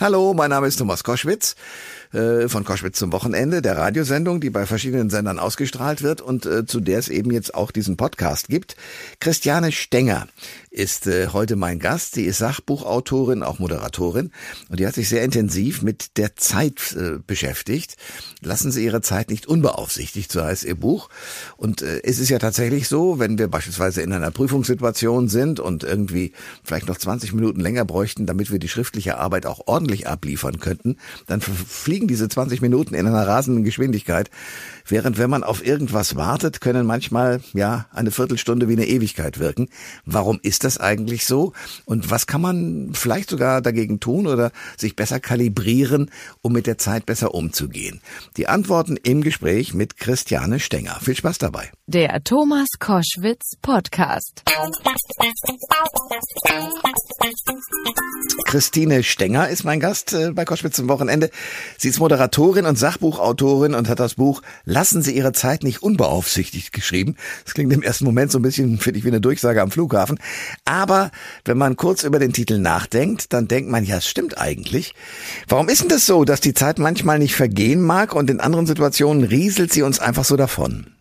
Hallo, mein Name ist Thomas Koschwitz äh, von Koschwitz zum Wochenende, der Radiosendung, die bei verschiedenen Sendern ausgestrahlt wird und äh, zu der es eben jetzt auch diesen Podcast gibt. Christiane Stenger ist äh, heute mein Gast. Sie ist Sachbuchautorin, auch Moderatorin und die hat sich sehr intensiv mit der Zeit äh, beschäftigt. Lassen Sie Ihre Zeit nicht unbeaufsichtigt, so heißt Ihr Buch. Und äh, es ist ja tatsächlich so, wenn wir beispielsweise in einer Prüfungssituation sind und irgendwie vielleicht noch 20 Minuten länger bräuchten, damit wir die schriftliche Arbeit auch ordentlich abliefern könnten, dann fliegen diese 20 Minuten in einer rasenden Geschwindigkeit. Während wenn man auf irgendwas wartet, können manchmal, ja, eine Viertelstunde wie eine Ewigkeit wirken. Warum ist das eigentlich so? Und was kann man vielleicht sogar dagegen tun oder sich besser kalibrieren, um mit der Zeit besser umzugehen? Die Antworten im Gespräch mit Christiane Stenger. Viel Spaß dabei. Der Thomas Koschwitz Podcast. Christine Stenger ist mein Gast äh, bei Koschwitz zum Wochenende. Sie ist Moderatorin und Sachbuchautorin und hat das Buch Lassen Sie Ihre Zeit nicht unbeaufsichtigt geschrieben. Das klingt im ersten Moment so ein bisschen, finde ich, wie eine Durchsage am Flughafen. Aber wenn man kurz über den Titel nachdenkt, dann denkt man, ja, es stimmt eigentlich. Warum ist denn das so, dass die Zeit manchmal nicht vergehen mag und in anderen Situationen rieselt sie uns einfach so davon?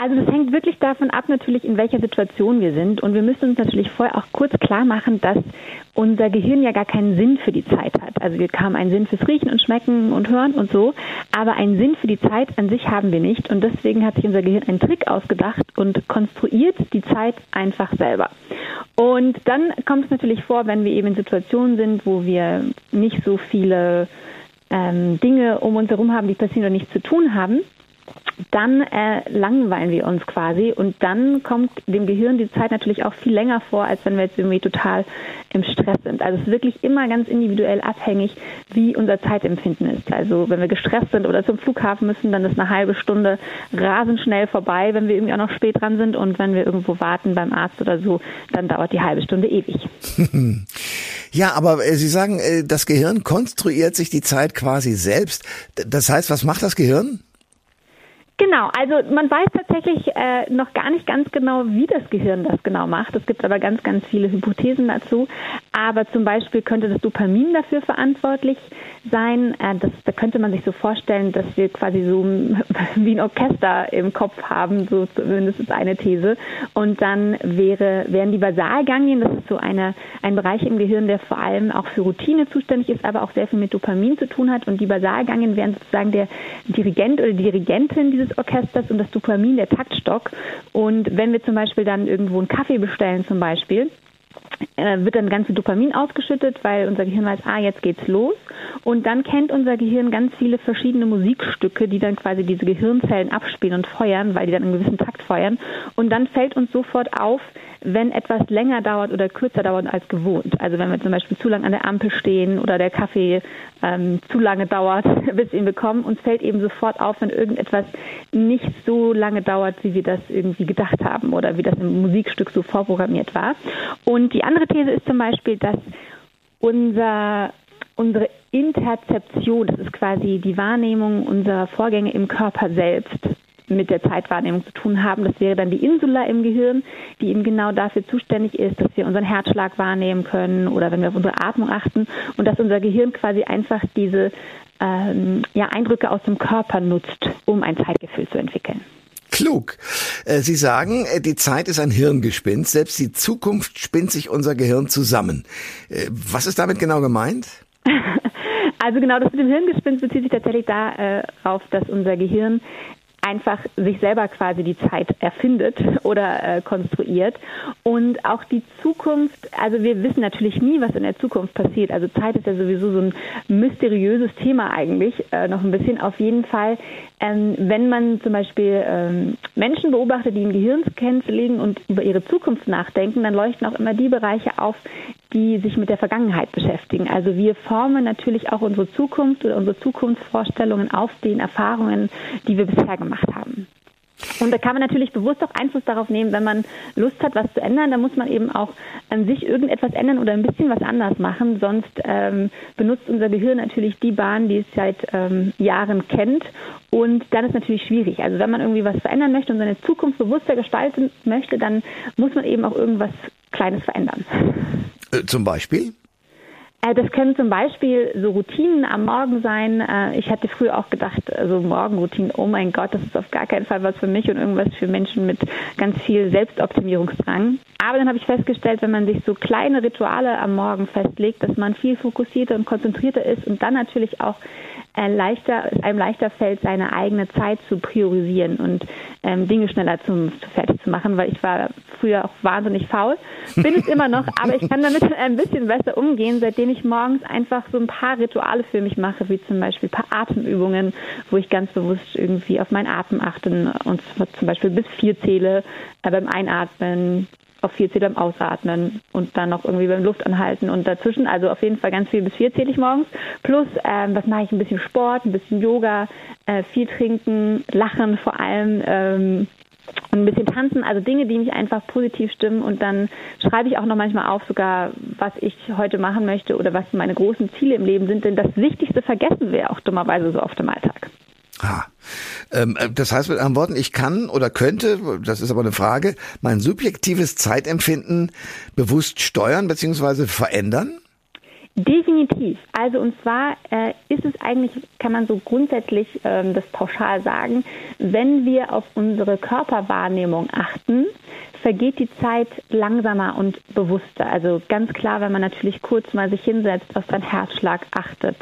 Also das hängt wirklich davon ab, natürlich, in welcher Situation wir sind. Und wir müssen uns natürlich vorher auch kurz klar machen, dass unser Gehirn ja gar keinen Sinn für die Zeit hat. Also wir haben einen Sinn fürs Riechen und Schmecken und Hören und so, aber einen Sinn für die Zeit an sich haben wir nicht. Und deswegen hat sich unser Gehirn einen Trick ausgedacht und konstruiert die Zeit einfach selber. Und dann kommt es natürlich vor, wenn wir eben in Situationen sind, wo wir nicht so viele ähm, Dinge um uns herum haben, die passieren oder nichts zu tun haben, dann äh, langweilen wir uns quasi und dann kommt dem Gehirn die Zeit natürlich auch viel länger vor, als wenn wir jetzt irgendwie total im Stress sind. Also es ist wirklich immer ganz individuell abhängig, wie unser Zeitempfinden ist. Also wenn wir gestresst sind oder zum Flughafen müssen, dann ist eine halbe Stunde rasend schnell vorbei, wenn wir irgendwie auch noch spät dran sind und wenn wir irgendwo warten beim Arzt oder so, dann dauert die halbe Stunde ewig. Ja, aber äh, Sie sagen, äh, das Gehirn konstruiert sich die Zeit quasi selbst. Das heißt, was macht das Gehirn? Genau, also man weiß tatsächlich äh, noch gar nicht ganz genau, wie das Gehirn das genau macht. Es gibt aber ganz, ganz viele Hypothesen dazu. Aber zum Beispiel könnte das Dopamin dafür verantwortlich sein. Äh, das, da könnte man sich so vorstellen, dass wir quasi so wie ein Orchester im Kopf haben, so zumindest ist eine These. Und dann wäre, wären die Basalganglien, das ist so eine, ein Bereich im Gehirn, der vor allem auch für Routine zuständig ist, aber auch sehr viel mit Dopamin zu tun hat. Und die Basalganglien wären sozusagen der Dirigent oder Dirigentin dieses Orchesters und das Dopamin der Taktstock. Und wenn wir zum Beispiel dann irgendwo einen Kaffee bestellen zum Beispiel, wird dann ganz viel Dopamin ausgeschüttet, weil unser Gehirn weiß, ah, jetzt geht's los. Und dann kennt unser Gehirn ganz viele verschiedene Musikstücke, die dann quasi diese Gehirnzellen abspielen und feuern, weil die dann einen gewissen Takt feuern. Und dann fällt uns sofort auf, wenn etwas länger dauert oder kürzer dauert als gewohnt. Also wenn wir zum Beispiel zu lange an der Ampel stehen oder der Kaffee ähm, zu lange dauert, bis wir ihn bekommen, uns fällt eben sofort auf, wenn irgendetwas nicht so lange dauert, wie wir das irgendwie gedacht haben oder wie das im Musikstück so vorprogrammiert war. Und die andere These ist zum Beispiel, dass unser unsere Interzeption, das ist quasi die Wahrnehmung unserer Vorgänge im Körper selbst, mit der Zeitwahrnehmung zu tun haben. Das wäre dann die Insula im Gehirn, die eben genau dafür zuständig ist, dass wir unseren Herzschlag wahrnehmen können oder wenn wir auf unsere Atmung achten und dass unser Gehirn quasi einfach diese ähm, ja, Eindrücke aus dem Körper nutzt, um ein Zeitgefühl zu entwickeln. Klug. Äh, Sie sagen, äh, die Zeit ist ein Hirngespinst. Selbst die Zukunft spinnt sich unser Gehirn zusammen. Äh, was ist damit genau gemeint? Also genau, das mit dem Hirngespinst bezieht sich tatsächlich darauf, dass unser Gehirn einfach sich selber quasi die Zeit erfindet oder äh, konstruiert. Und auch die Zukunft, also wir wissen natürlich nie, was in der Zukunft passiert. Also Zeit ist ja sowieso so ein mysteriöses Thema eigentlich, äh, noch ein bisschen. Auf jeden Fall, ähm, wenn man zum Beispiel ähm, Menschen beobachtet, die in Gehirnscans liegen und über ihre Zukunft nachdenken, dann leuchten auch immer die Bereiche auf, die sich mit der Vergangenheit beschäftigen. Also wir formen natürlich auch unsere Zukunft oder unsere Zukunftsvorstellungen auf den Erfahrungen, die wir bisher gemacht haben. Und da kann man natürlich bewusst auch Einfluss darauf nehmen, wenn man Lust hat, was zu ändern, dann muss man eben auch an sich irgendetwas ändern oder ein bisschen was anders machen. Sonst ähm, benutzt unser Gehirn natürlich die Bahn, die es seit ähm, Jahren kennt. Und dann ist natürlich schwierig. Also wenn man irgendwie was verändern möchte und seine Zukunft bewusster gestalten möchte, dann muss man eben auch irgendwas Kleines verändern. Äh, zum Beispiel? Äh, das können zum Beispiel so Routinen am Morgen sein. Äh, ich hatte früher auch gedacht, also Morgenroutinen, oh mein Gott, das ist auf gar keinen Fall was für mich und irgendwas für Menschen mit ganz viel Selbstoptimierungsdrang. Aber dann habe ich festgestellt, wenn man sich so kleine Rituale am Morgen festlegt, dass man viel fokussierter und konzentrierter ist und dann natürlich auch äh, leichter, einem leichter fällt, seine eigene Zeit zu priorisieren und ähm, Dinge schneller zum, zu fertig zu machen, weil ich war früher auch wahnsinnig faul, bin es immer noch, aber ich kann damit ein bisschen besser umgehen, seitdem ich morgens einfach so ein paar Rituale für mich mache, wie zum Beispiel ein paar Atemübungen, wo ich ganz bewusst irgendwie auf meinen Atem achte und zum Beispiel bis vier zähle äh, beim Einatmen, auf vier zähle beim Ausatmen und dann noch irgendwie beim Luftanhalten und dazwischen, also auf jeden Fall ganz viel bis vier zähle ich morgens. Plus, ähm, was mache ich? Ein bisschen Sport, ein bisschen Yoga, äh, viel trinken, lachen vor allem. Ähm, und ein bisschen tanzen, also Dinge, die mich einfach positiv stimmen. Und dann schreibe ich auch noch manchmal auf, sogar was ich heute machen möchte oder was meine großen Ziele im Leben sind. Denn das Wichtigste vergessen wir auch dummerweise so oft im Alltag. Ah. Ähm, äh, das heißt mit anderen Worten, ich kann oder könnte, das ist aber eine Frage, mein subjektives Zeitempfinden bewusst steuern bzw. verändern? Definitiv. Also und zwar äh, ist es eigentlich, kann man so grundsätzlich ähm, das pauschal sagen, wenn wir auf unsere Körperwahrnehmung achten, vergeht die Zeit langsamer und bewusster. Also ganz klar, wenn man natürlich kurz mal sich hinsetzt, auf seinen Herzschlag achtet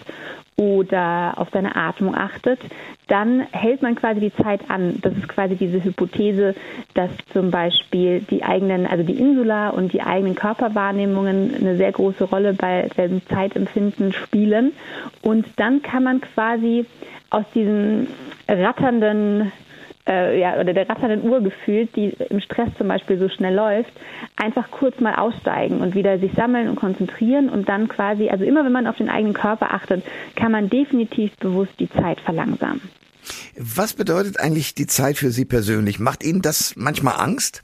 oder auf seine Atmung achtet, dann hält man quasi die Zeit an. Das ist quasi diese Hypothese, dass zum Beispiel die eigenen, also die Insula und die eigenen Körperwahrnehmungen eine sehr große Rolle bei dem Zeitempfinden spielen. Und dann kann man quasi aus diesem ratternden äh, ja, oder der ratternden Uhr gefühlt, die im Stress zum Beispiel so schnell läuft, einfach kurz mal aussteigen und wieder sich sammeln und konzentrieren und dann quasi, also immer wenn man auf den eigenen Körper achtet, kann man definitiv bewusst die Zeit verlangsamen. Was bedeutet eigentlich die Zeit für Sie persönlich? Macht Ihnen das manchmal Angst?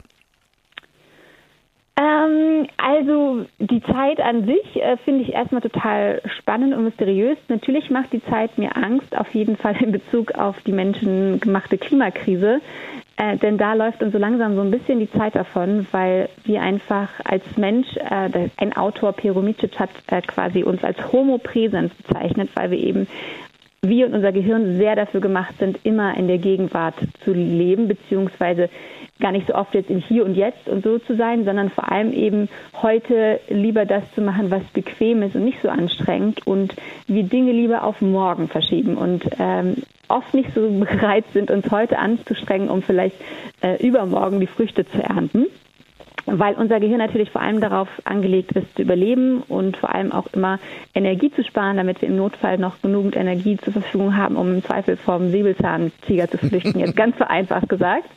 Ähm, also die Zeit an sich äh, finde ich erstmal total spannend und mysteriös. Natürlich macht die Zeit mir Angst, auf jeden Fall in Bezug auf die menschengemachte Klimakrise. Äh, denn da läuft uns so langsam so ein bisschen die Zeit davon, weil wir einfach als Mensch, äh, ein Autor, Peromicic hat äh, quasi uns als Homo Präsens bezeichnet, weil wir eben wir und unser Gehirn sehr dafür gemacht sind, immer in der Gegenwart zu leben, beziehungsweise gar nicht so oft jetzt im Hier und Jetzt und so zu sein, sondern vor allem eben heute lieber das zu machen, was bequem ist und nicht so anstrengend und wir Dinge lieber auf morgen verschieben und ähm, oft nicht so bereit sind, uns heute anzustrengen, um vielleicht äh, übermorgen die Früchte zu ernten weil unser Gehirn natürlich vor allem darauf angelegt ist, zu überleben und vor allem auch immer Energie zu sparen, damit wir im Notfall noch genügend Energie zur Verfügung haben, um im Zweifel vom Säbelzahntiger zu flüchten, jetzt ganz vereinfacht gesagt.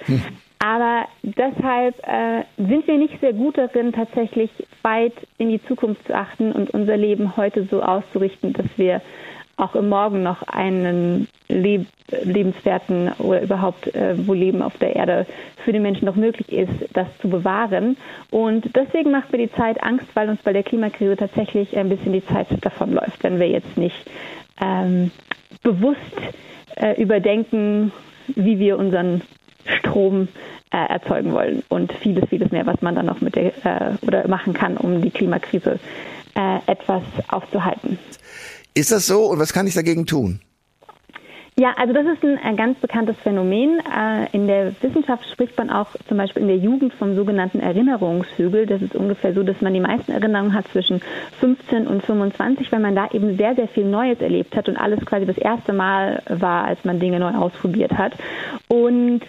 Aber deshalb äh, sind wir nicht sehr gut darin, tatsächlich weit in die Zukunft zu achten und unser Leben heute so auszurichten, dass wir auch im Morgen noch einen leb lebenswerten oder überhaupt, äh, wo Leben auf der Erde für den Menschen noch möglich ist, das zu bewahren. Und deswegen macht mir die Zeit Angst, weil uns bei der Klimakrise tatsächlich ein bisschen die Zeit davonläuft, wenn wir jetzt nicht ähm, bewusst äh, überdenken, wie wir unseren Strom äh, erzeugen wollen und vieles, vieles mehr, was man dann noch mit der äh, oder machen kann, um die Klimakrise äh, etwas aufzuhalten. Ist das so und was kann ich dagegen tun? Ja, also das ist ein, ein ganz bekanntes Phänomen. Äh, in der Wissenschaft spricht man auch zum Beispiel in der Jugend vom sogenannten Erinnerungshügel. Das ist ungefähr so, dass man die meisten Erinnerungen hat zwischen 15 und 25, weil man da eben sehr, sehr viel Neues erlebt hat und alles quasi das erste Mal war, als man Dinge neu ausprobiert hat. Und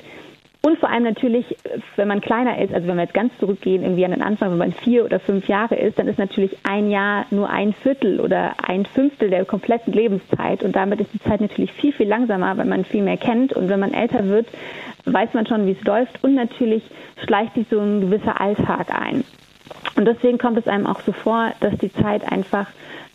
und vor allem natürlich, wenn man kleiner ist, also wenn wir jetzt ganz zurückgehen, irgendwie an den Anfang, wenn man vier oder fünf Jahre ist, dann ist natürlich ein Jahr nur ein Viertel oder ein Fünftel der kompletten Lebenszeit. Und damit ist die Zeit natürlich viel, viel langsamer, weil man viel mehr kennt. Und wenn man älter wird, weiß man schon, wie es läuft. Und natürlich schleicht sich so ein gewisser Alltag ein. Und deswegen kommt es einem auch so vor, dass die Zeit einfach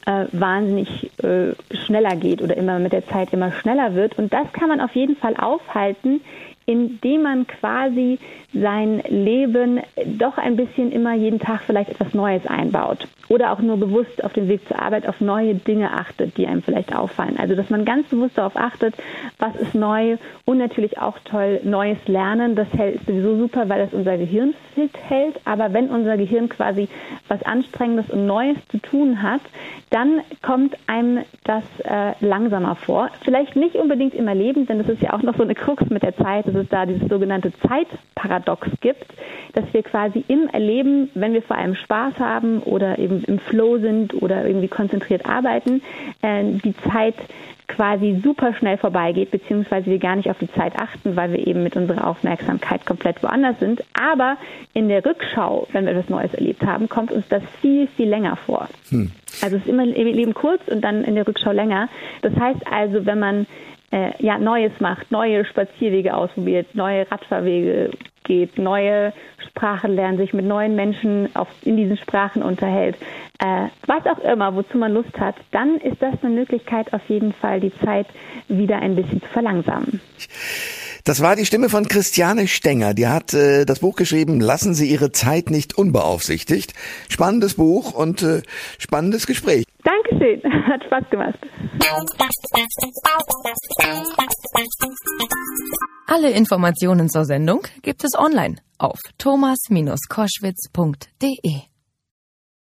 äh, wahnsinnig äh, schneller geht oder immer mit der Zeit immer schneller wird. Und das kann man auf jeden Fall aufhalten, indem man quasi sein Leben doch ein bisschen immer jeden Tag vielleicht etwas Neues einbaut oder auch nur bewusst auf dem Weg zur Arbeit auf neue Dinge achtet, die einem vielleicht auffallen. Also dass man ganz bewusst darauf achtet, was ist neu und natürlich auch toll neues Lernen. Das hält sowieso super, weil das unser Gehirn fit hält. Aber wenn unser Gehirn quasi was Anstrengendes und Neues zu tun hat, dann kommt einem das äh, langsamer vor. Vielleicht nicht unbedingt im Erleben, denn das ist ja auch noch so eine Krux mit der Zeit, dass es da dieses sogenannte Zeitparadox gibt, dass wir quasi im Erleben, wenn wir vor allem Spaß haben oder eben im Flow sind oder irgendwie konzentriert arbeiten, äh, die Zeit quasi super schnell vorbeigeht, beziehungsweise wir gar nicht auf die Zeit achten, weil wir eben mit unserer Aufmerksamkeit komplett woanders sind. Aber in der Rückschau, wenn wir etwas Neues erlebt haben, kommt uns das viel, viel länger vor. Hm. Also es ist immer im Leben kurz und dann in der Rückschau länger. Das heißt also, wenn man äh, ja, Neues macht, neue Spazierwege ausprobiert, neue Radfahrwege geht, neue Sprachen lernt, sich mit neuen Menschen auf, in diesen Sprachen unterhält, äh, was auch immer, wozu man Lust hat, dann ist das eine Möglichkeit, auf jeden Fall die Zeit wieder ein bisschen zu verlangsamen. Das war die Stimme von Christiane Stenger. Die hat äh, das Buch geschrieben, Lassen Sie Ihre Zeit nicht unbeaufsichtigt. Spannendes Buch und äh, spannendes Gespräch. Dankeschön, hat Spaß gemacht. Alle Informationen zur Sendung gibt es online auf thomas-koschwitz.de.